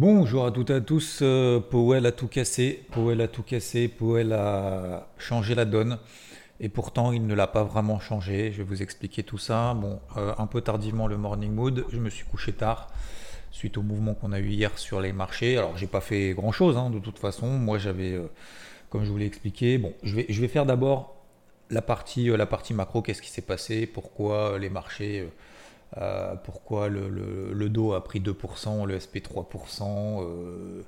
Bonjour à toutes et à tous. Euh, Powell a tout cassé. Powell a tout cassé. Powell a changé la donne. Et pourtant, il ne l'a pas vraiment changé. Je vais vous expliquer tout ça. Bon, euh, un peu tardivement le morning mood. Je me suis couché tard suite au mouvement qu'on a eu hier sur les marchés. Alors, j'ai pas fait grand chose hein, de toute façon. Moi, j'avais, euh, comme je vous l'ai expliqué, bon, je vais, faire d'abord la partie macro. Qu'est-ce qui s'est passé? Pourquoi les marchés euh, pourquoi le, le, Dow a pris 2%, le SP 3%, euh,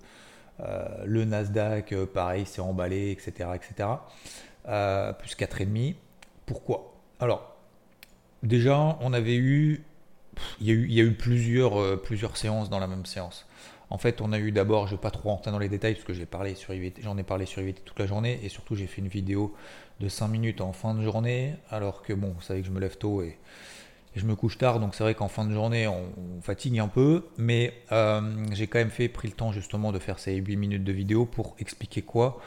euh, le Nasdaq, pareil, s'est emballé, etc. etc. plus 4,5. Pourquoi? Alors, déjà, on avait eu il y, a eu, il y a eu, plusieurs, plusieurs séances dans la même séance. En fait, on a eu d'abord, je ne vais pas trop rentrer dans les détails parce que j'ai parlé sur j'en ai parlé sur IVT toute la journée et surtout j'ai fait une vidéo de 5 minutes en fin de journée alors que bon, vous savez que je me lève tôt et, je me couche tard, donc c'est vrai qu'en fin de journée, on, fatigue un peu, mais euh, j'ai quand même fait, pris le temps justement de faire ces 8 minutes de vidéo pour expliquer quoi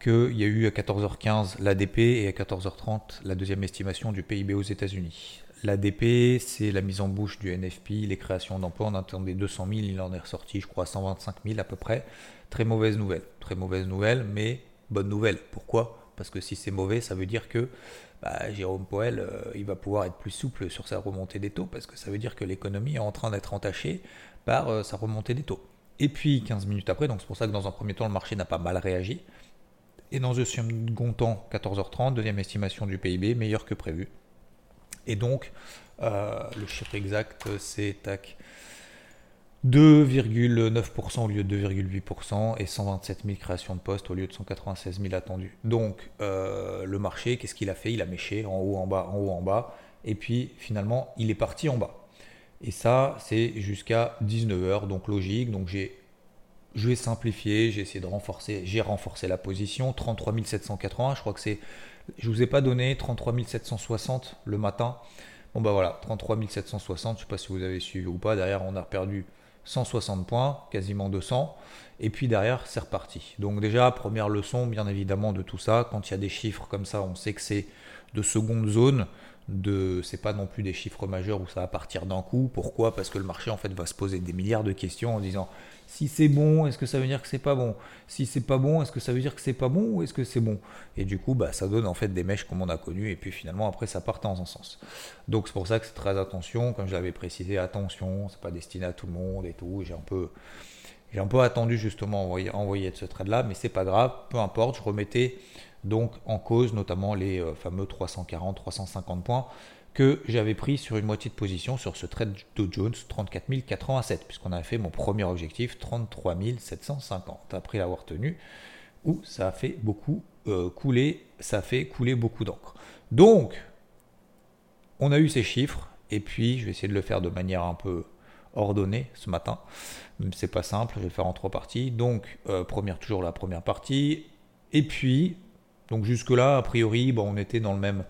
Qu'il y a eu à 14h15 l'ADP et à 14h30 la deuxième estimation du PIB aux États-Unis. L'ADP, c'est la mise en bouche du NFP, les créations d'emplois. On attendait 200 000, il en est ressorti, je crois, 125 000 à peu près. Très mauvaise nouvelle. Très mauvaise nouvelle, mais bonne nouvelle. Pourquoi? Parce que si c'est mauvais, ça veut dire que bah, Jérôme Poel, euh, il va pouvoir être plus souple sur sa remontée des taux parce que ça veut dire que l'économie est en train d'être entachée par euh, sa remontée des taux. Et puis 15 minutes après, donc c'est pour ça que dans un premier temps, le marché n'a pas mal réagi. Et dans un second temps, 14h30, deuxième estimation du PIB, meilleur que prévu. Et donc, euh, le chiffre exact, c'est tac, 2,9% au lieu de 2,8% et 127 000 créations de postes au lieu de 196 000 attendus. Donc euh, le marché, qu'est-ce qu'il a fait? Il a méché en haut, en bas, en haut, en bas. Et puis finalement, il est parti en bas. Et ça, c'est jusqu'à 19h, donc logique. Donc j'ai, je vais simplifier, j'ai essayé de renforcer, j'ai renforcé la position. 33 780, je crois que c'est, je vous ai pas donné 33 760 le matin. Bon bah voilà, 33 760, je sais pas si vous avez suivi ou pas. Derrière, on a perdu 160 points, quasiment 200, et puis derrière c'est reparti. Donc déjà, première leçon bien évidemment de tout ça, quand il y a des chiffres comme ça, on sait que c'est de seconde zone, de c'est pas non plus des chiffres majeurs où ça va partir d'un coup. Pourquoi? Parce que le marché en fait va se poser des milliards de questions en disant si c'est bon, est-ce que ça veut dire que c'est pas bon? Si c'est pas bon, est-ce que ça veut dire que c'est pas bon ou est-ce que c'est bon? Et du coup, bah, ça donne en fait des mèches comme on a connu et puis finalement après ça part dans un sens. Donc c'est pour ça que c'est très attention, comme je l'avais précisé, attention, c'est pas destiné à tout le monde et tout. J'ai un peu j'ai un peu attendu justement envoyer, envoyer de ce trade là, mais c'est pas grave, peu importe, je remettais donc en cause notamment les euh, fameux 340, 350 points que j'avais pris sur une moitié de position sur ce trade Dow Jones 34 087, puisqu'on a fait mon premier objectif 33 750 après l'avoir tenu, où ça a fait beaucoup euh, couler, ça a fait couler beaucoup d'encre. Donc, on a eu ces chiffres, et puis je vais essayer de le faire de manière un peu ordonnée ce matin. C'est pas simple, je vais le faire en trois parties. Donc, euh, première toujours la première partie, et puis, donc jusque-là, a priori, bon, on était dans le même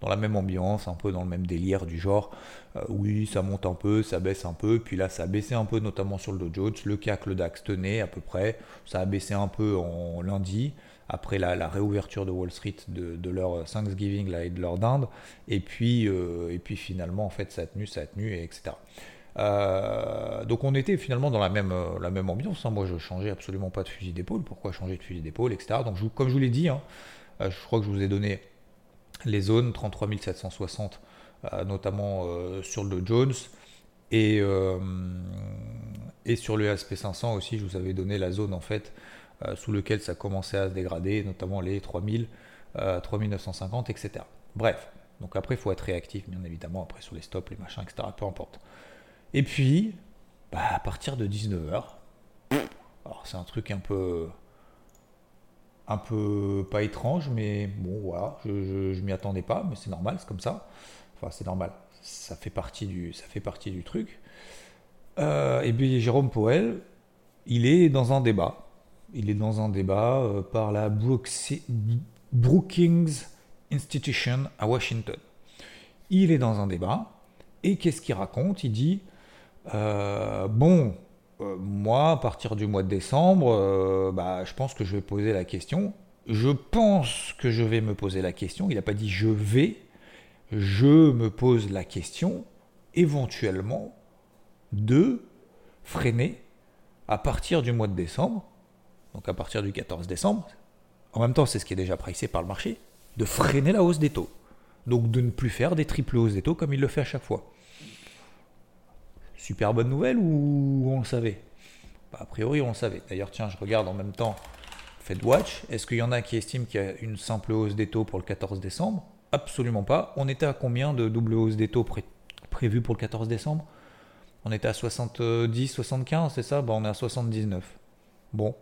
dans la même ambiance, un peu dans le même délire du genre, euh, oui, ça monte un peu, ça baisse un peu, puis là, ça a baissé un peu, notamment sur le Dow Jones, le CAC, le DAX tenait à peu près, ça a baissé un peu en lundi, après la, réouverture de Wall Street de, leur Thanksgiving là, et de leur dinde, et puis, euh, et puis finalement, en fait, ça a tenu, ça a tenu, etc. Euh, donc on était finalement dans la même, la même ambiance. Hein. Moi, je changeais absolument pas de fusil d'épaule. Pourquoi changer de fusil d'épaule, etc. Donc, comme je vous l'ai dit, hein, je crois que je vous ai donné les zones 33 760, euh, notamment euh, sur le Jones. Et, euh, et sur le SP500 aussi, je vous avais donné la zone en fait sous laquelle ça commençait à se dégrader, notamment les 3000, 3950, etc. Bref, donc après, il faut être réactif, bien évidemment, après sur les stops, les machins, etc. Peu importe. Et puis, bah, à partir de 19h, alors c'est un truc un peu un peu pas étrange, mais bon, voilà, je, je, m'y attendais pas, mais c'est normal, c'est comme ça. Enfin, c'est normal, ça fait partie du, ça fait partie du truc. Euh, et puis Jérôme Powell, il est dans un débat. Il est dans un débat euh, par la Brookings Institution à Washington. Il est dans un débat, et qu'est-ce qu'il raconte? Il dit, euh, bon, euh, moi, à partir du mois de décembre, euh, bah, je pense que je vais poser la question. Je pense que je vais me poser la question. Il n'a pas dit je vais. Je me pose la question, éventuellement, de freiner à partir du mois de décembre, donc à partir du 14 décembre, en même temps c'est ce qui est déjà pricé par le marché, de freiner la hausse des taux. Donc de ne plus faire des triples hausses des taux comme il le fait à chaque fois. Super bonne nouvelle ou on le savait? Bah, A priori on le savait. D'ailleurs tiens je regarde en même temps FedWatch. Est-ce qu'il y en a qui estiment qu'il y a une simple hausse des taux pour le 14 décembre? Absolument pas. On était à combien de double hausse des taux prévues pour le 14 décembre? On était à 70, 75, c'est ça? Bah, On est à 79. Bon,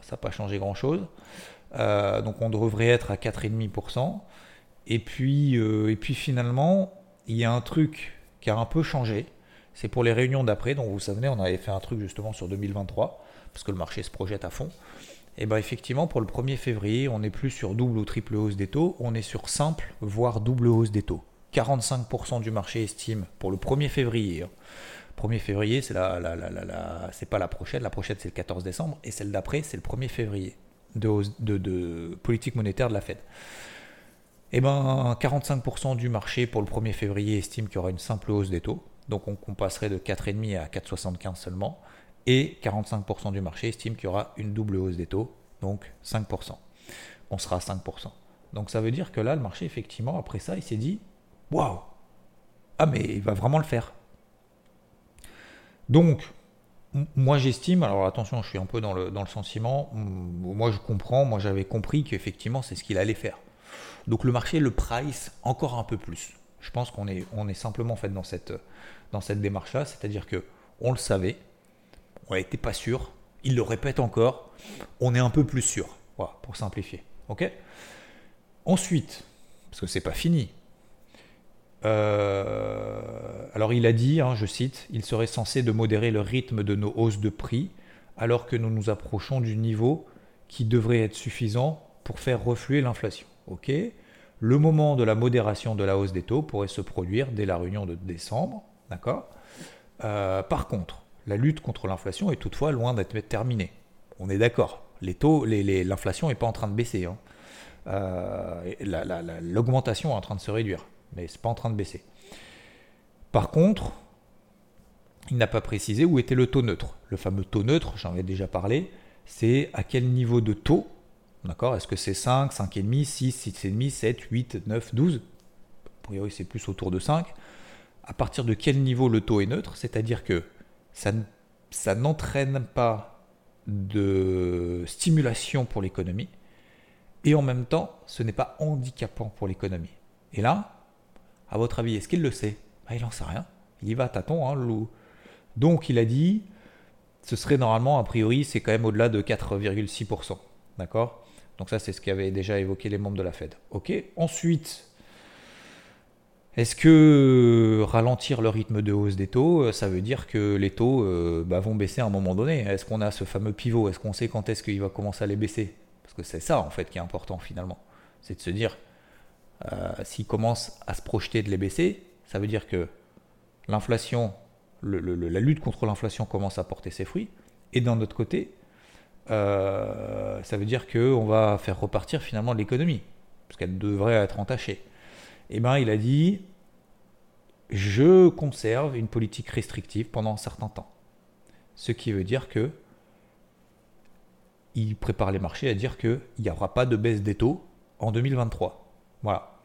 ça n'a pas changé grand-chose. Euh, donc on devrait être à 4,5%. Et puis, euh, et puis finalement, il y a un truc qui a un peu changé. C'est pour les réunions d'après. Donc vous savez, on avait fait un truc justement sur 2023, parce que le marché se projette à fond. Et bien effectivement, pour le 1er février, on n'est plus sur double ou triple hausse des taux, on est sur simple, voire double hausse des taux. 45% du marché estime pour le 1er février. 1er hein. février, c'est la, c'est pas la prochaine, la prochaine c'est le 14 décembre, et celle d'après c'est le 1er février de, politique monétaire de la Fed. Et ben 45% du marché pour le 1er février estime qu'il y aura une simple hausse des taux, donc on, passerait de 4,5 à 4,75 seulement et 45% du marché estime qu'il y aura une double hausse des taux, donc 5%. On sera à 5%. Donc ça veut dire que là, le marché, effectivement, après ça, il s'est dit Waouh Ah, mais il va vraiment le faire. Donc, moi j'estime, alors attention, je suis un peu dans le, dans le sentiment, moi je comprends, moi j'avais compris qu'effectivement c'est ce qu'il allait faire. Donc le marché le price encore un peu plus. Je pense qu'on est, on est simplement fait dans cette, dans cette démarche-là, c'est-à-dire que on le savait, on n'était pas sûr, il le répète encore, on est un peu plus sûr, pour simplifier. Ok? Ensuite, parce que c'est pas fini, euh, alors il a dit, hein, je cite, il serait censé de modérer le rythme de nos hausses de prix alors que nous nous approchons du niveau qui devrait être suffisant pour faire refluer l'inflation. Ok? Le moment de la modération de la hausse des taux pourrait se produire dès la réunion de décembre. D'accord euh, Par contre, la lutte contre l'inflation est toutefois loin d'être terminée. On est d'accord. Les taux, l'inflation n'est pas en train de baisser. Hein. Euh, l'augmentation est en train de se réduire, mais c'est pas en train de baisser. Par contre, il n'a pas précisé où était le taux neutre. Le fameux taux neutre, j'en ai déjà parlé, c'est à quel niveau de taux, d'accord? Est-ce que c'est 5, 5,5, 6, 6,5, 7, 8, 9, 12 A priori, c'est plus autour de 5. À partir de quel niveau le taux est neutre? C'est-à-dire que ça, n'entraîne pas de stimulation pour l'économie et en même temps, ce n'est pas handicapant pour l'économie. Et là, à votre avis, est-ce qu'il le sait? Bah, Il n'en sait rien. Il y va tâton, hein, le loup. Donc il a dit, ce serait normalement, a priori, c'est quand même au-delà de 4,6%. D'accord? Donc ça, c'est ce qu'avaient déjà évoqué les membres de la Fed. Ok Ensuite, est-ce que ralentir le rythme de hausse des taux, euh, ça veut dire que les taux euh, bah, vont baisser à un moment donné? Est-ce qu'on a ce fameux pivot? Est-ce qu'on sait quand est-ce qu'il va commencer à les baisser? Parce que c'est ça en fait qui est important finalement. C'est de se dire, euh, s'il commence à se projeter de les baisser, ça veut dire que l'inflation, la lutte contre l'inflation commence à porter ses fruits. Et d'un autre côté, ça veut dire qu'on va faire repartir finalement l'économie, parce qu'elle devrait être entachée eh ben, il a dit je conserve une politique restrictive pendant un certain temps. Ce qui veut dire que il prépare les marchés à dire qu'il n'y aura pas de baisse des taux en 2023. Voilà.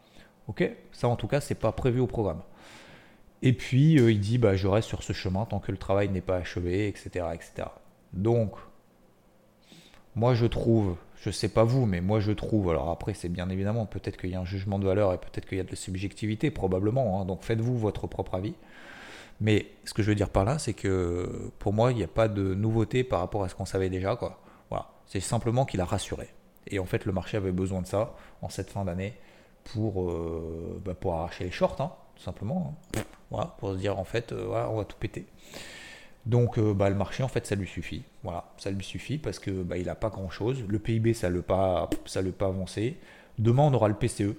Ok? Ça, en tout cas, c'est pas prévu au programme. Et puis, euh, il dit bah, je reste sur ce chemin tant que le travail n'est pas achevé, etc., etc. Donc, moi, je trouve je sais pas vous, mais moi je trouve, alors après c'est bien évidemment, peut-être qu'il y a un jugement de valeur et peut-être qu'il y a de la subjectivité, probablement, hein. donc faites-vous votre propre avis. Mais ce que je veux dire par là, c'est que pour moi, il n'y a pas de nouveauté par rapport à ce qu'on savait déjà. Quoi. Voilà. C'est simplement qu'il a rassuré. Et en fait, le marché avait besoin de ça en cette fin d'année pour, euh, bah, arracher les shorts, hein, tout simplement. Hein. Pour se dire en fait, euh, on va tout péter. Donc euh, bah, le marché, en fait, ça lui suffit. Voilà, ça lui suffit parce que bah, il n'a pas grand-chose. Le PIB, ça ne le pas, ça le pas avancé. Demain, on aura le PCE.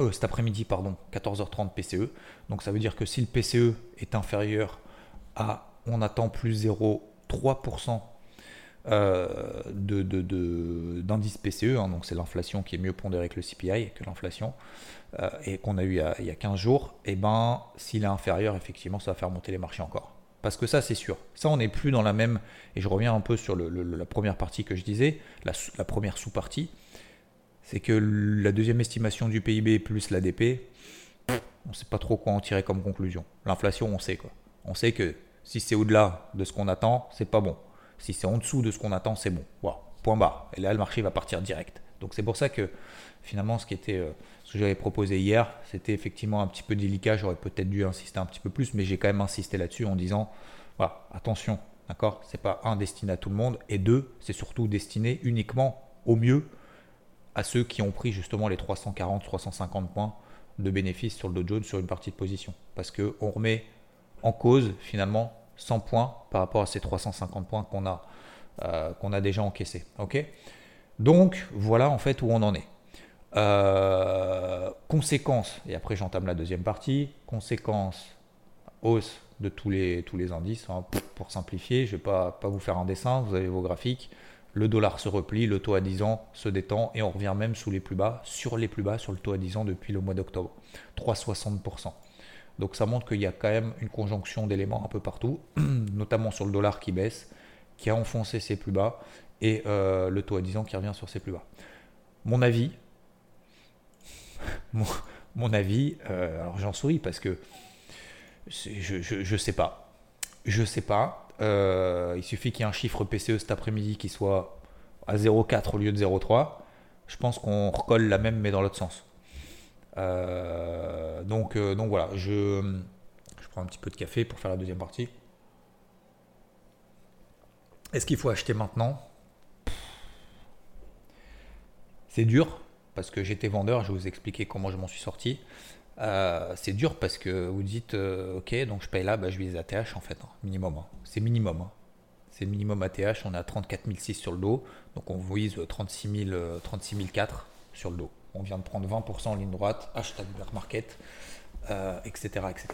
Euh, cet après-midi, pardon, 14h30 PCE. Donc ça veut dire que si le PCE est inférieur à, on attend plus 0,3% euh, d'indice PCE, hein. donc c'est l'inflation qui est mieux pondérée que le CPI, que l'inflation, et qu'on a eu il y a, il y a 15 jours, et eh ben s'il est inférieur, effectivement, ça va faire monter les marchés encore. Parce que ça, c'est sûr. Ça, on n'est plus dans la même. Et je reviens un peu sur la première partie que je disais, la, première sous-partie. C'est que la deuxième estimation du PIB plus l'ADP, on ne sait pas trop quoi en tirer comme conclusion. L'inflation, on sait quoi. On sait que si c'est au-delà de ce qu'on attend, c'est pas bon. Si c'est en dessous de ce qu'on attend, c'est bon. Point barre. Et là, le marché va partir direct. Donc c'est pour ça que finalement, ce qui était, euh, que j'avais proposé hier, c'était effectivement un petit peu délicat. J'aurais peut-être dû insister un petit peu plus, mais j'ai quand même insisté là-dessus en disant, voilà, attention, d'accord, c'est pas un destiné à tout le monde, et deux, c'est surtout destiné uniquement au mieux à ceux qui ont pris justement les 340, 350 points de bénéfices sur le Dow Jones sur une partie de position, parce que on remet en cause finalement 100 points par rapport à ces 350 points qu'on a, euh, qu'on a déjà encaissés. ok? Donc voilà en fait où on en est. Euh, conséquence, et après j'entame la deuxième partie, conséquence, hausse de tous les, tous les indices, hein, pour, simplifier, je ne vais pas, pas vous faire un dessin, vous avez vos graphiques, le dollar se replie, le taux à 10 ans se détend et on revient même sous les plus bas, sur les plus bas, sur le taux à 10 ans depuis le mois d'octobre, 3,60%. Donc ça montre qu'il y a quand même une conjonction d'éléments un peu partout, notamment sur le dollar qui baisse, qui a enfoncé ses plus bas, et euh, le taux à 10 ans qui revient sur ses plus bas. Mon avis, mon, avis, euh, alors j'en souris parce que je sais pas. Je sais pas. Euh, il suffit qu'il y ait un chiffre PCE cet après-midi qui soit à 0,4 au lieu de 0,3. Je pense qu'on recolle la même mais dans l'autre sens. Euh, donc, donc voilà, je, je prends un petit peu de café pour faire la deuxième partie. Est-ce qu'il faut acheter maintenant? C'est dur, parce que j'étais vendeur, je vais vous expliquer comment je m'en suis sorti. Euh, c'est dur parce que vous dites, euh, ok, donc je paye là, bah, je vise ATH en fait, hein, minimum. Hein. C'est minimum. Hein. C'est minimum ATH, on a 34 006 sur le dos, donc on vise 36 000, 36 004 sur le dos. On vient de prendre 20% en ligne droite, hashtag bear market, etc., euh, etc.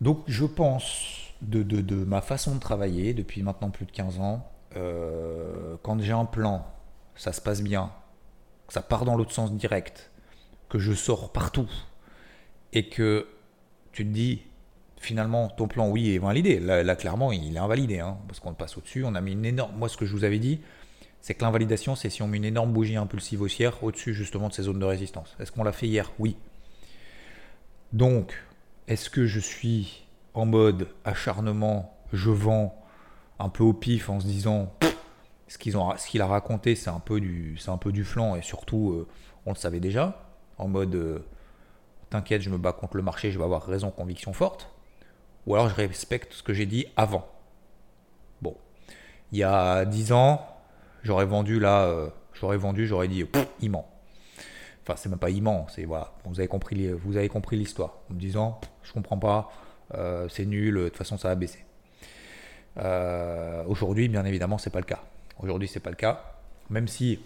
Donc je pense de, de, de, ma façon de travailler depuis maintenant plus de 15 ans, quand j'ai un plan, ça se passe bien, ça part dans l'autre sens direct, que je sors partout, et que tu te dis, finalement, ton plan, oui, est validé. Là, clairement, il est invalidé, hein, parce qu'on passe au-dessus. On a mis une énorme. Moi, ce que je vous avais dit, c'est que l'invalidation, c'est si on met une énorme bougie impulsive haussière au-dessus, justement, de ces zones de résistance. Est-ce qu'on l'a fait hier? Oui. Donc, est-ce que je suis en mode acharnement, je vends un peu au pif en se disant ce qu'il a raconté, c'est un peu du, un peu du flanc et surtout, euh, on le savait déjà, en mode, euh, t'inquiète, je me bats contre le marché, je vais avoir raison, conviction forte. Ou alors je respecte ce que j'ai dit avant. Bon, il y a 10 ans, j'aurais vendu là, euh, j'aurais vendu, j'aurais dit, il ment. Enfin, c'est même pas il ment, c'est voilà, vous avez compris, vous avez compris l'histoire, en me disant, je comprends pas, c'est nul, de toute façon ça va baisser. Aujourd'hui, bien évidemment, c'est pas le cas. Aujourd'hui, c'est pas le cas. Même si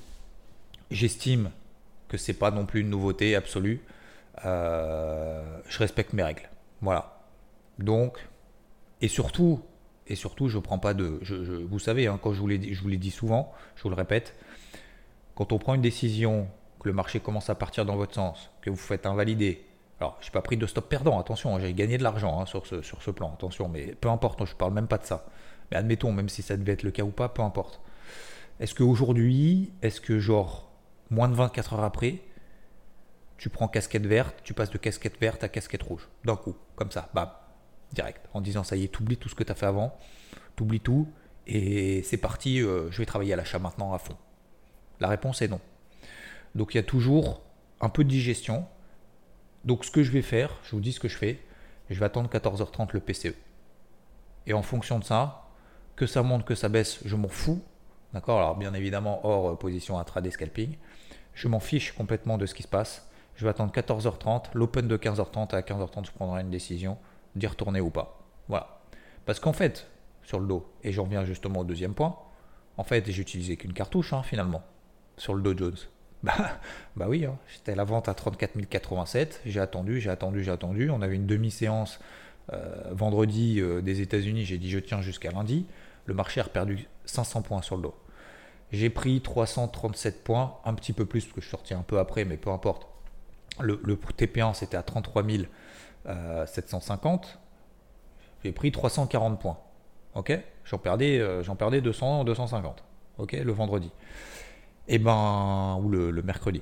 j'estime que c'est pas non plus une nouveauté absolue, euh, je respecte mes règles. Voilà. Donc, et surtout, et surtout, je prends pas de. Vous savez, hein, quand je vous l'ai dit, je vous l'ai dit souvent, je vous le répète, quand on prend une décision, que le marché commence à partir dans votre sens, que vous faites invalider. Alors, je n'ai pas pris de stop perdant, attention, hein, j'ai gagné de l'argent hein, sur, ce, sur ce plan, attention, mais peu importe, je parle même pas de ça. Mais admettons, même si ça devait être le cas ou pas, peu importe. Est-ce qu'aujourd'hui, est-ce que genre moins de 24 heures après, tu prends casquette verte, tu passes de casquette verte à casquette rouge, d'un coup, comme ça, bam, direct, en disant ça y est, t'oublies tout ce que tu as fait avant, t'oublies tout, et c'est parti, euh, je vais travailler à l'achat maintenant à fond. La réponse est non. Donc il y a toujours un peu de digestion. Donc ce que je vais faire, je vous dis ce que je fais, je vais attendre 14h30 le PCE. Et en fonction de ça, que ça monte, que ça baisse, je m'en fous. D'accord Alors, bien évidemment, hors euh, position intraday scalping. Je m'en fiche complètement de ce qui se passe. Je vais attendre 14h30, l'open de 15h30 à 15h30, je prendrai une décision d'y retourner ou pas. Voilà. Parce qu'en fait, sur le dos, et j'en reviens justement au deuxième point, en fait, j'ai utilisé qu'une cartouche hein, finalement sur le Dow Jones. Bah, bah oui, hein. j'étais à la vente à 34 087, j'ai attendu, j'ai attendu, j'ai attendu. On avait une demi-séance euh, vendredi euh, des États-Unis, j'ai dit je tiens jusqu'à lundi. Le marché a perdu 500 points sur le dos. J'ai pris 337 points, un petit peu plus parce que je suis sorti un peu après, mais peu importe. Le, TP1 c'était à 33 750. j'ai pris 340 points. Ok? J'en perdais, euh, j'en perdais 200, 250. Ok? Le vendredi. Et eh ben, ou le, mercredi.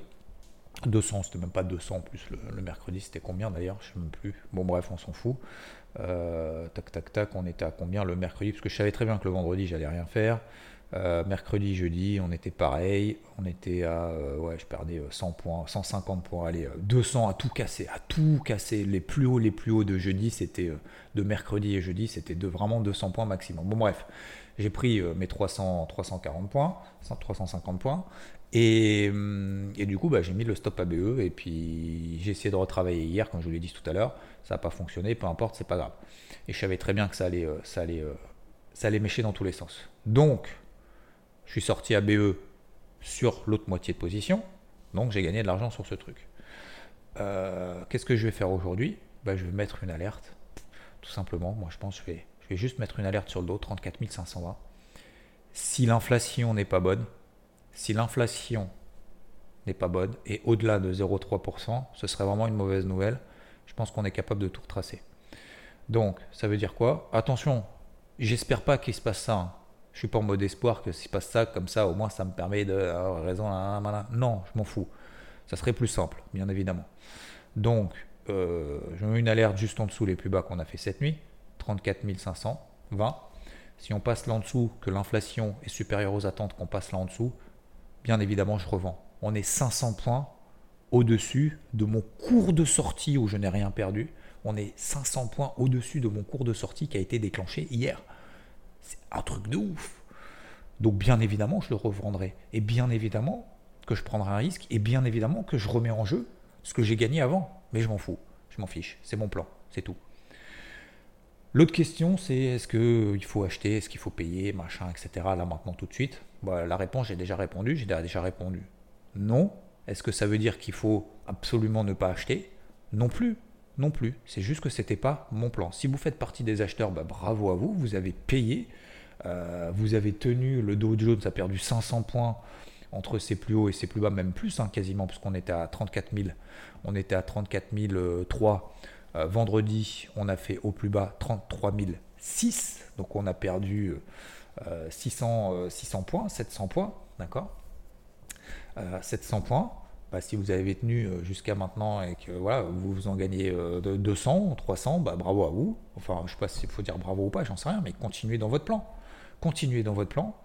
200, c'était même pas 200 en plus. Le, mercredi, c'était combien d'ailleurs Je sais même plus. Bon, bref, on s'en fout. Euh, tac, tac, tac, on était à combien le mercredi? Parce que je savais très bien que le vendredi, j'allais rien faire. Euh, mercredi, jeudi, on était pareil. On était à. Euh, ouais, je perdais 100 points, 150 points, allez, 200 à tout casser, à tout casser. Les plus hauts, les plus hauts de jeudi, c'était. de mercredi et jeudi, c'était de, vraiment 200 points maximum. Bon, bref, j'ai pris mes 300, 340 points, 350 points. Et, hum, et, du coup, bah, j'ai mis le stop ABE et puis j'ai essayé de retravailler hier, comme je vous l'ai dit tout à l'heure. Ça n'a pas fonctionné, peu importe, c'est pas grave. Et je savais très bien que ça allait, ça allait, ça allait mécher dans tous les sens. Donc, je suis sorti à BE sur l'autre moitié de position, donc j'ai gagné de l'argent sur ce truc. Euh, qu'est-ce que je vais faire aujourd'hui? Bah, Je vais mettre une alerte, tout simplement. Moi, je pense que je vais, je vais juste mettre une alerte sur le dos, 34 520. Si l'inflation n'est pas bonne, si l'inflation n'est pas bonne, et au-delà de 0,3%, ce serait vraiment une mauvaise nouvelle. Je pense qu'on est capable de tout retracer. Donc, ça veut dire quoi? Attention, j'espère pas qu'il se passe ça. Hein. Je suis pas en mode espoir que s'il se passe ça, comme ça, au moins ça me permet d'avoir raison. Non, je m'en fous. Ça serait plus simple, bien évidemment. Donc, euh, je mets une alerte juste en dessous les plus bas qu'on a fait cette nuit, 34 520. Si on passe là en dessous, que l'inflation est supérieure aux attentes, qu'on passe là en dessous, bien évidemment, je revends. On est 500 points au-dessus de mon cours de sortie où je n'ai rien perdu. On est 500 points au-dessus de mon cours de sortie qui a été déclenché hier. C'est un truc de ouf. Donc bien évidemment, je le revendrai. Et bien évidemment que je prendrai un risque. Et bien évidemment que je remets en jeu ce que j'ai gagné avant. Mais je m'en fous. Je m'en fiche. C'est mon plan. C'est tout. L'autre question, c'est est-ce qu'il faut acheter, est-ce qu'il faut payer, machin, etc. Là maintenant tout de suite? Bah, la réponse, j'ai déjà répondu. J'ai déjà répondu non. Est-ce que ça veut dire qu'il faut absolument ne pas acheter? Non plus non plus. C'est juste que ce n'était pas mon plan. Si vous faites partie des acheteurs, bah, bravo à vous, vous avez payé, euh, vous avez tenu, le Dow Jones a perdu 500 points entre ses plus hauts et ses plus bas, même plus hein, quasiment, puisqu'on était à 34 000, on était à 34 003. Euh, vendredi, on a fait au plus bas 33 006, donc on a perdu 600, euh, 600 points, 700 points, d'accord? 700 points. Bah, si vous avez tenu euh, jusqu'à maintenant et que voilà, vous vous en gagnez 200, euh, 300, bah, bravo à vous. Enfin, je sais pas s'il faut dire bravo ou pas, j'en sais rien, mais continuez dans votre plan. Continuez dans votre plan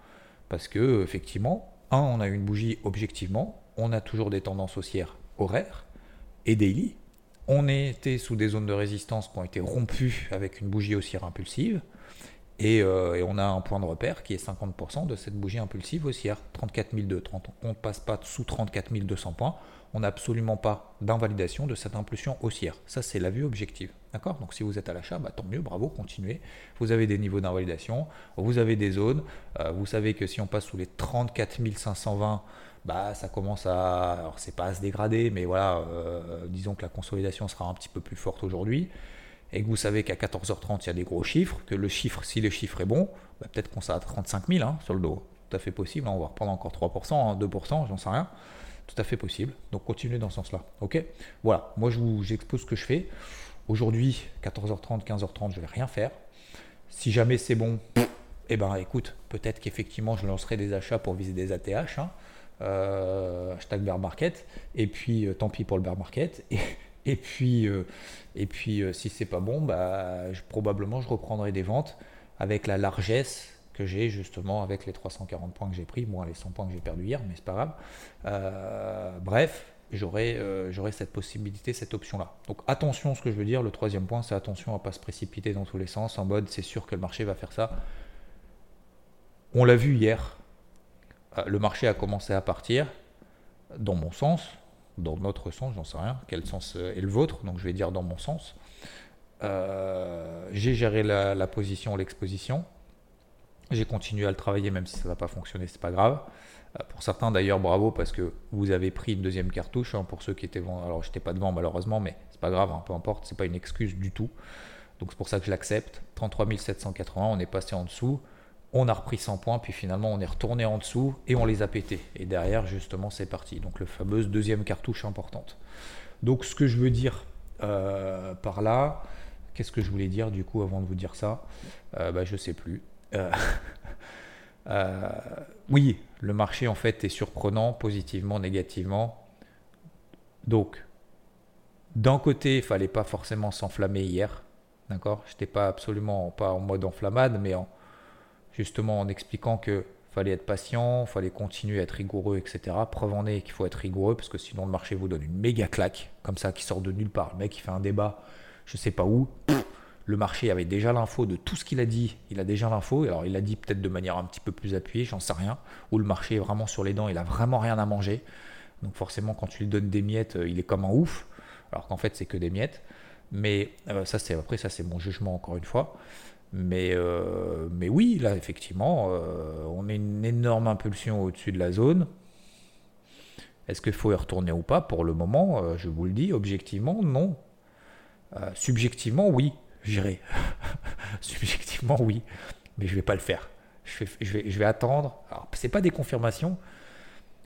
parce que effectivement, un, on a une bougie objectivement, on a toujours des tendances haussières horaires et daily. On était sous des zones de résistance qui ont été rompues avec une bougie haussière impulsive. Euh, et, on a un point de repère qui est 50% de cette bougie impulsive haussière, 34 200. On ne passe pas sous 34 200 points, on n'a absolument pas d'invalidation de cette impulsion haussière. Ça, c'est la vue objective. D'accord? Donc si vous êtes à l'achat, bah, tant mieux, bravo, continuez. Vous avez des niveaux d'invalidation, vous avez des zones. Euh, vous savez que si on passe sous les 34 520, bah, ça commence à. Alors, c'est pas à se dégrader, mais voilà, euh, disons que la consolidation sera un petit peu plus forte aujourd'hui et que vous savez qu'à 14h30, il y a des gros chiffres, que le chiffre, si le chiffre est bon, bah, peut-être qu'on sera à 35 000 hein, sur le dos. Tout à fait possible, hein, on va reprendre encore 3%, 2%, hein, j'en sais rien. Tout à fait possible. Donc continuez dans ce sens-là. Ok? Voilà, moi je vous j'expose ce que je fais. Aujourd'hui, 14h30, 15h30, je vais rien faire. Si jamais c'est bon, eh ben écoute, peut-être qu'effectivement je lancerai des achats pour viser des ATH. Euh, hashtag bear market. Et puis euh, tant pis pour le bear market. Et, et puis, euh, et puis euh, si c'est pas bon, bah, probablement je reprendrai des ventes avec la largesse que j'ai justement avec les 340 points que j'ai pris, moins les 100 points que j'ai perdu hier, mais c'est pas grave. Euh, bref, j'aurai cette possibilité, cette option-là. Donc attention, ce que je veux dire, le troisième point, c'est attention à pas se précipiter dans tous les sens, en mode c'est sûr que le marché va faire ça. On l'a vu hier, le marché a commencé à partir, dans mon sens, dans notre sens, j'en sais rien, quel sens est le vôtre, donc je vais dire dans mon sens. Euh, j'ai géré la, position, l'exposition. J'ai continué à le travailler, même si ça n'a pas fonctionné, c'est pas grave. Euh, pour certains d'ailleurs, bravo parce que vous avez pris une deuxième cartouche. Hein, pour ceux qui étaient alors j'étais pas devant malheureusement, mais c'est pas grave, hein, peu importe, c'est pas une excuse du tout. Donc c'est pour ça que je l'accepte. 33 780, on est passé en dessous on a repris 100 points, puis finalement on est retourné en dessous et on les a pétés. Et derrière, justement, c'est parti. Donc, le fameuse deuxième cartouche importante. Donc, ce que je veux dire euh, par là, Qu'est-ce que je voulais dire du coup avant de vous dire ça? Euh, bah, Je sais plus. Euh, oui, le marché en fait est surprenant, positivement, négativement. Donc, d'un côté, il fallait pas forcément s'enflammer hier. D'accord? Je n'étais pas absolument pas en mode enflammade, mais en, justement en expliquant que fallait être patient, fallait continuer à être rigoureux, etc. Preuve en est qu'il faut être rigoureux parce que sinon le marché vous donne une méga claque comme ça qui sort de nulle part. Le mec il fait un débat, je sais pas où. le marché avait déjà l'info de tout ce qu'il a dit. Il a déjà l'info. Alors il a dit peut-être de manière un petit peu plus appuyée, j'en sais rien. Ou le marché est vraiment sur les dents, il a vraiment rien à manger. Donc forcément quand tu lui donnes des miettes, euh, il est comme un ouf. Alors qu'en fait c'est que des miettes. Mais euh, ça c'est après ça c'est mon jugement encore une fois. Mais, euh, mais oui, là, effectivement, euh, on met une énorme impulsion au-dessus de la zone. Est-ce qu'il faut y retourner ou pas? Pour le moment, euh, je vous le dis, objectivement, non. subjectivement, oui, j'irai. subjectivement, oui. Mais je ne vais pas le faire. Je vais, je vais, attendre. Alors, ce pas des confirmations,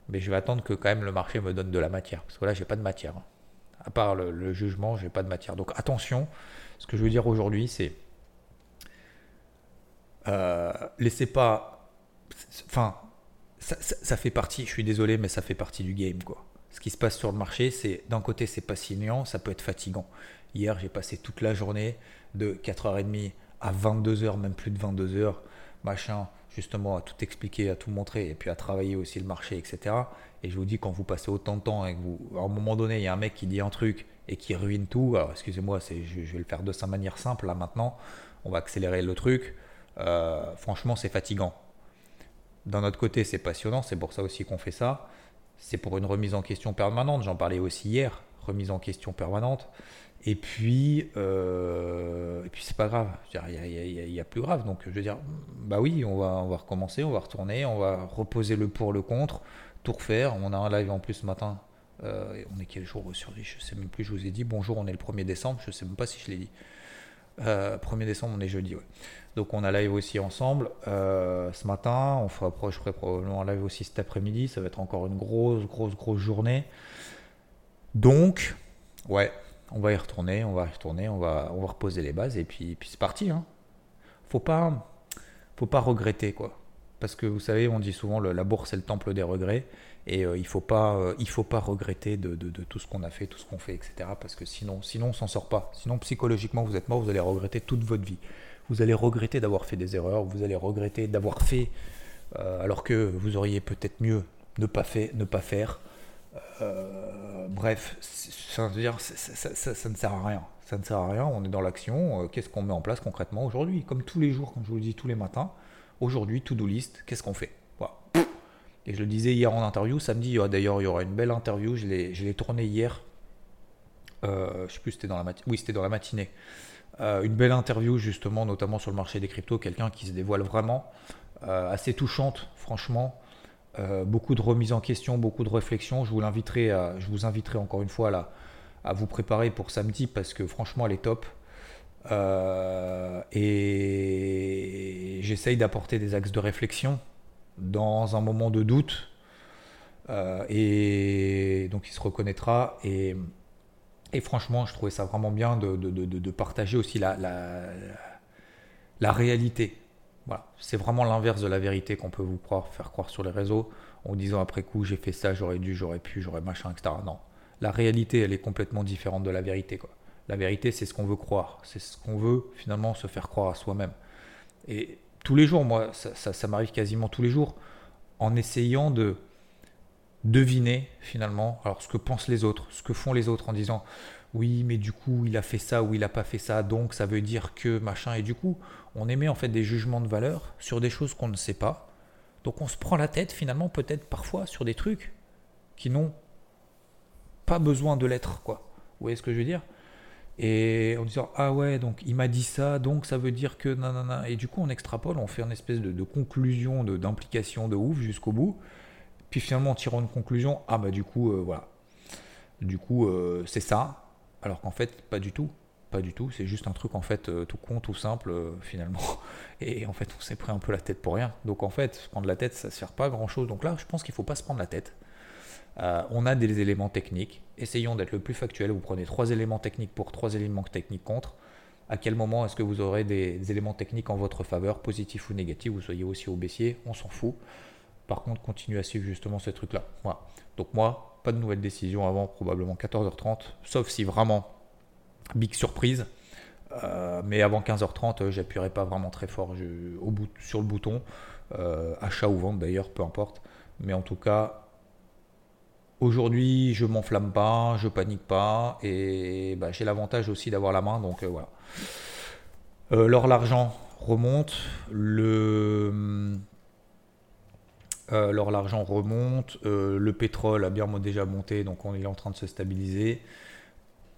mais je vais attendre que quand même le marché me donne de la matière. Parce que là, j'ai pas de matière. À part le, le jugement, j'ai pas de matière. Donc attention, ce que je veux dire aujourd'hui, c'est euh, laissez pas. Enfin, ça, fait partie, je suis désolé, mais ça fait partie du game, quoi. Ce qui se passe sur le marché, c'est d'un côté, c'est pas signant, ça peut être fatigant. Hier, j'ai passé toute la journée de 4h30 à 22h, même plus de 22h, machin, justement, à tout expliquer, à tout montrer, et puis à travailler aussi le marché, etc. Et je vous dis, quand vous passez autant de temps et que vous, à un moment donné, il y a un mec qui dit un truc et qui ruine tout, alors excusez-moi, je vais le faire de sa manière simple, là maintenant, on va accélérer le truc euh, franchement, c'est fatigant. D'un autre côté, c'est passionnant, c'est pour ça aussi qu'on fait ça. C'est pour une remise en question permanente, j'en parlais aussi hier, remise en question permanente. Et puis, euh, et puis c'est pas grave, il y, a plus grave. Donc, je veux dire, bah oui, on va, on va recommencer, on va retourner, on va reposer le pour, le contre, tout refaire. On a un live en plus ce matin. Euh, on est quel jour aujourd'hui Je sais même plus, je vous ai dit bonjour, on est le 1er décembre, je sais même pas si je l'ai dit. 1er décembre, on est jeudi. Donc on a live aussi ensemble euh, ce matin. On fera, je ferai probablement un live aussi cet après-midi. Ça va être encore une grosse, grosse, grosse journée. Donc, ouais, on va y retourner, on va y retourner, on va, on va reposer les bases et puis, puis c'est parti. Hein. Faut pas, faut pas regretter quoi. Parce que vous savez, on dit souvent le, la bourse est le temple des regrets et euh, il faut pas, euh, il faut pas regretter de, tout ce qu'on a fait, tout ce qu'on fait, etc. Parce que sinon, sinon on s'en sort pas. Sinon psychologiquement vous êtes mort, vous allez regretter toute votre vie vous allez regretter d'avoir fait des erreurs, vous allez regretter d'avoir fait euh, alors que vous auriez peut-être mieux ne pas, fait, ne pas faire. Bref, ça, ça, ne sert à rien. Ça ne sert à rien, on est dans l'action. Qu'est-ce qu'on met en place concrètement aujourd'hui? Comme tous les jours, comme je vous le dis tous les matins, aujourd'hui, to-do list, qu'est-ce qu'on fait? Et je le disais hier en interview, samedi, d'ailleurs, il y aura une belle interview, je l'ai tournée hier. je sais plus, c'était dans la Oui, c'était dans la matinée. Euh, une belle interview justement, notamment sur le marché des cryptos, quelqu'un qui se dévoile vraiment, euh, assez touchante, franchement. Euh, beaucoup de remises en question, beaucoup de réflexions. Je vous je vous inviterai encore une fois là, à vous préparer pour samedi parce que franchement, elle est top. et j'essaye d'apporter des axes de réflexion dans un moment de doute. et donc il se reconnaîtra. Et et franchement, je trouvais ça vraiment bien de, de, de, de partager aussi la, la, la réalité. Voilà. C'est vraiment l'inverse de la vérité qu'on peut vous croire, faire croire sur les réseaux en disant après coup j'ai fait ça, j'aurais dû, j'aurais pu, j'aurais machin, etc. Non. La réalité, elle est complètement différente de la vérité. Quoi. La vérité, c'est ce qu'on veut croire. C'est ce qu'on veut finalement se faire croire à soi-même. Et tous les jours, moi, ça, ça, ça m'arrive quasiment tous les jours, en essayant de, deviner finalement alors ce que pensent les autres, ce que font les autres en disant oui mais du coup il a fait ça ou il n'a pas fait ça donc ça veut dire que machin. Et du coup on émet en fait des jugements de valeur sur des choses qu'on ne sait pas. Donc on se prend la tête finalement peut-être parfois sur des trucs qui n'ont pas besoin de l'être quoi. Vous voyez ce que je veux dire? Et en disant ah ouais donc il m'a dit ça donc ça veut dire que non et du coup on extrapole on fait une espèce de, de conclusion d'implication de ouf jusqu'au bout puis finalement, en tirant une conclusion, ah bah du coup, euh, voilà. Du coup, euh, c'est ça. Alors qu'en fait, pas du tout. Pas du tout. C'est juste un truc en fait euh, tout con, tout simple finalement. Et en fait, on s'est pris un peu la tête pour rien. Donc en fait, prendre la tête, ça sert pas à grand chose. Donc là, je pense qu'il faut pas se prendre la tête. On a des éléments techniques. Essayons d'être le plus factuel. Vous prenez trois éléments techniques pour, trois éléments techniques contre. à quel moment est-ce que vous aurez des, éléments techniques en votre faveur, positifs ou négatifs, vous soyez aussi au baissier, on s'en fout. Par contre, continuez à suivre justement ce truc-là. Donc moi, pas de nouvelles décisions avant probablement 14h30, sauf si vraiment big surprise. Euh, mais avant 15h30, j'appuierai pas vraiment très fort sur le bouton. Euh, achat ou vente d'ailleurs, peu importe. Mais en tout cas, aujourd'hui, je m'enflamme pas, je panique pas. Et bah, j'ai l'avantage aussi d'avoir la main. Donc euh, voilà. L'or, l'argent remonte. Le. l'or, l'argent remonte. le pétrole a bien déjà monté, donc on est en train de se stabiliser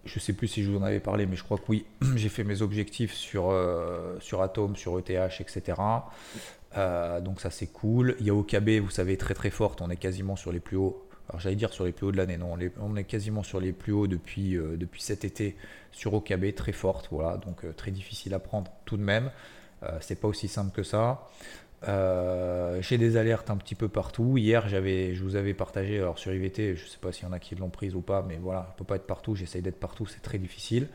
je sais plus si je vous en avais parlé, mais je crois que oui, j'ai fait mes objectifs sur, euh, sur Atom, sur ETH, etc. Euh, donc ça c'est cool. Il y a OKB, vous savez, très très forte, on est quasiment sur les plus hauts. Alors j'allais dire sur les plus hauts de l'année, non, on est, quasiment sur les plus hauts depuis, euh, depuis cet été sur OKB, très forte, voilà, donc très difficile à prendre tout de même. c'est pas aussi simple que ça. Euh, j'ai des alertes un petit peu partout. Hier, j'avais, je vous avais partagé, alors sur IVT, je ne sais pas s'il y en a qui l'ont prise ou pas, mais voilà, on peut pas être partout. J'essaye d'être partout, c'est très difficile.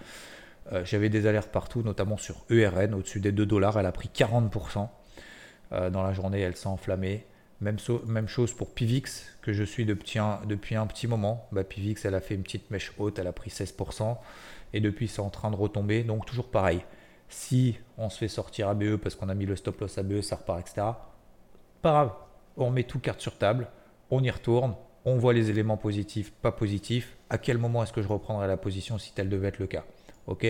Euh, j'avais des alertes partout, notamment sur ERN, au-dessus des 2 dollars. Elle a pris 40% euh, dans la journée, elle s'est enflammée. Même, chose pour Pivix, que je suis depuis un, depuis un petit moment. Bah, Pivix, elle a fait une petite mèche haute, elle a pris 16%. Et depuis, c'est en train de retomber. Donc, toujours pareil. Si on se fait sortir ABE parce qu'on a mis le stop loss ABE, ça repart, etc. Pas grave, on met tout carte sur table, on y retourne, on voit les éléments positifs, pas positifs. À quel moment est-ce que je reprendrai la position si tel devait être le cas? Ok?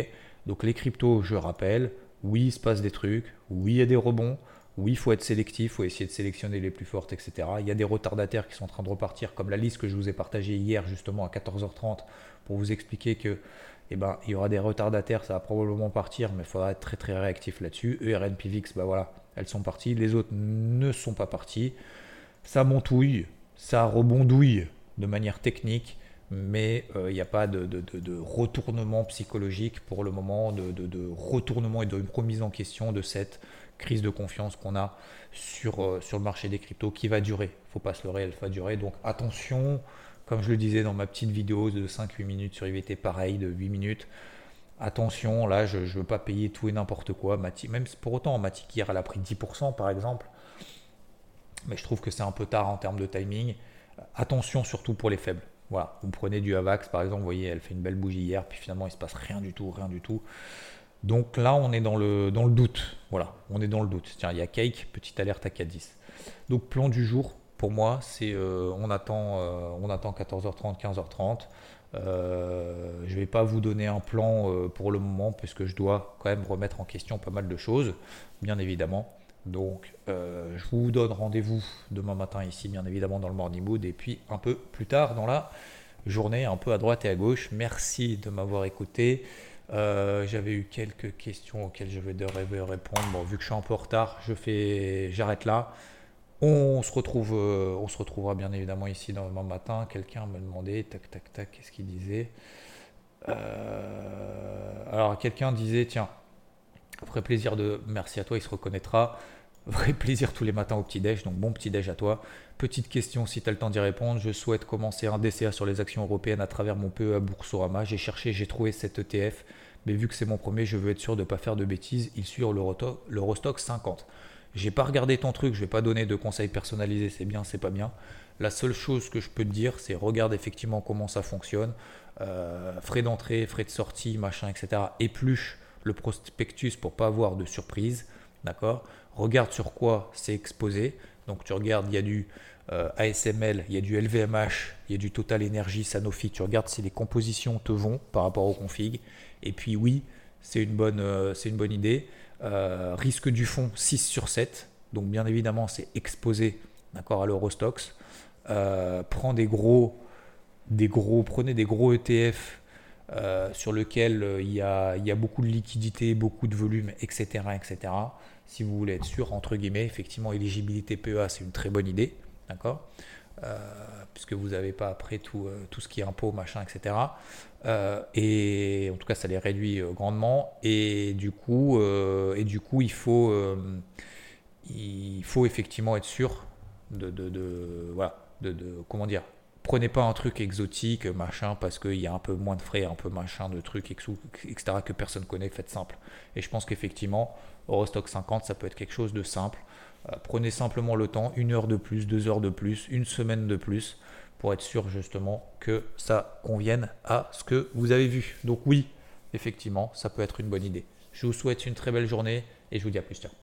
Donc les cryptos, je rappelle, oui, il se passe des trucs, oui, il y a des rebonds, oui, il faut être sélectif, il faut essayer de sélectionner les plus fortes, etc. Il y a des retardataires qui sont en train de repartir, comme la liste que je vous ai partagée hier justement à 14h30 pour vous expliquer que eh ben, il y aura des retardataires, ça va probablement partir, mais il faudra être très très réactif là-dessus. ERN, PVX, bah voilà, elles sont parties. Les autres ne sont pas parties. Ça montouille, ça rebondouille de manière technique, mais euh, il n'y a pas de, retournement psychologique pour le moment, de, retournement et de remise en question de cette crise de confiance qu'on a sur, euh, sur le marché des cryptos qui va durer. Il ne faut pas se leurrer, elle va durer. Donc attention, comme je le disais dans ma petite vidéo de 5-8 minutes sur IVT, pareil, de 8 minutes. Attention, là, je ne veux pas payer tout et n'importe quoi. même pour autant, Matic hier, elle a pris 10% par exemple. Mais je trouve que c'est un peu tard en termes de timing. Attention surtout pour les faibles. Voilà, vous prenez du Avax par exemple, vous voyez, elle fait une belle bougie hier, puis finalement il se passe rien du tout, rien du tout. Donc là, on est dans le, doute. Voilà, on est dans le doute. Tiens, il y a Cake, petite alerte à 4-10. Donc plan du jour, pour moi, c'est euh, on, attend, euh, on attend 14h30, 15h30. Euh, je ne vais pas vous donner un plan pour le moment puisque je dois quand même remettre en question pas mal de choses, bien évidemment. Donc je vous donne rendez-vous demain matin ici, bien évidemment, dans le Morning Mood et puis un peu plus tard dans la journée, un peu à droite et à gauche. Merci de m'avoir écouté. J'avais eu quelques questions auxquelles je vais répondre. Bon, vu que je suis un peu en retard, je fais, j'arrête là. On se, retrouve, euh, on se retrouvera bien évidemment ici dans le matin. Quelqu'un me demandait, tac, tac, tac, qu'est-ce qu'il disait? Euh, Alors, quelqu'un disait, tiens, vrai plaisir de. Merci à toi, il se reconnaîtra. Vrai plaisir tous les matins au petit-déj, donc bon petit-déj à toi. Petite question, si tu as le temps d'y répondre, je souhaite commencer un DCA sur les actions européennes à travers mon PE à Boursorama. J'ai cherché, j'ai trouvé cet ETF, mais vu que c'est mon premier, je veux être sûr de ne pas faire de bêtises. Il suit l'Eurostock 50. J'ai pas regardé ton truc, je vais pas donner de conseils personnalisés, c'est bien, c'est pas bien. La seule chose que je peux te dire, c'est regarde effectivement comment ça fonctionne. Euh, frais d'entrée, frais de sortie, machin, etc. Épluche le prospectus pour pas avoir de surprise. D'accord? Regarde sur quoi c'est exposé. Donc tu regardes, il y a du euh, ASML, il y a du LVMH, il y a du Total Energy, Sanofi. Tu regardes si les compositions te vont par rapport au config. Et puis oui, c'est une, bonne, euh, idée. Euh, risque du fond 6 sur 7. Donc bien évidemment, c'est exposé d'accord, à l'Eurostox. Euh, prend des gros, des gros, prenez des gros ETF euh, sur lesquels il y, a, il y, a, beaucoup de liquidité, beaucoup de volume, etc., etc. Si vous voulez être sûr, entre guillemets, effectivement, éligibilité PEA, c'est une très bonne idée. D'accord? Puisque vous n'avez pas après tout, tout ce qui est impôt, machin, etc. Euh, et en tout cas, ça les réduit euh, grandement. Et du coup, euh, et du coup il, faut, il faut effectivement être sûr de, de, voilà, de, comment dire, prenez pas un truc exotique, machin, parce qu'il y a un peu moins de frais, un peu machin, de trucs, etc., que personne connaît, faites simple. Et je pense qu'effectivement, Eurostock 50, ça peut être quelque chose de simple. Euh, prenez simplement le temps, une heure de plus, deux heures de plus, une semaine de plus, pour être sûr justement que ça convienne à ce que vous avez vu. Donc oui, effectivement, ça peut être une bonne idée. Je vous souhaite une très belle journée et je vous dis à plus tard.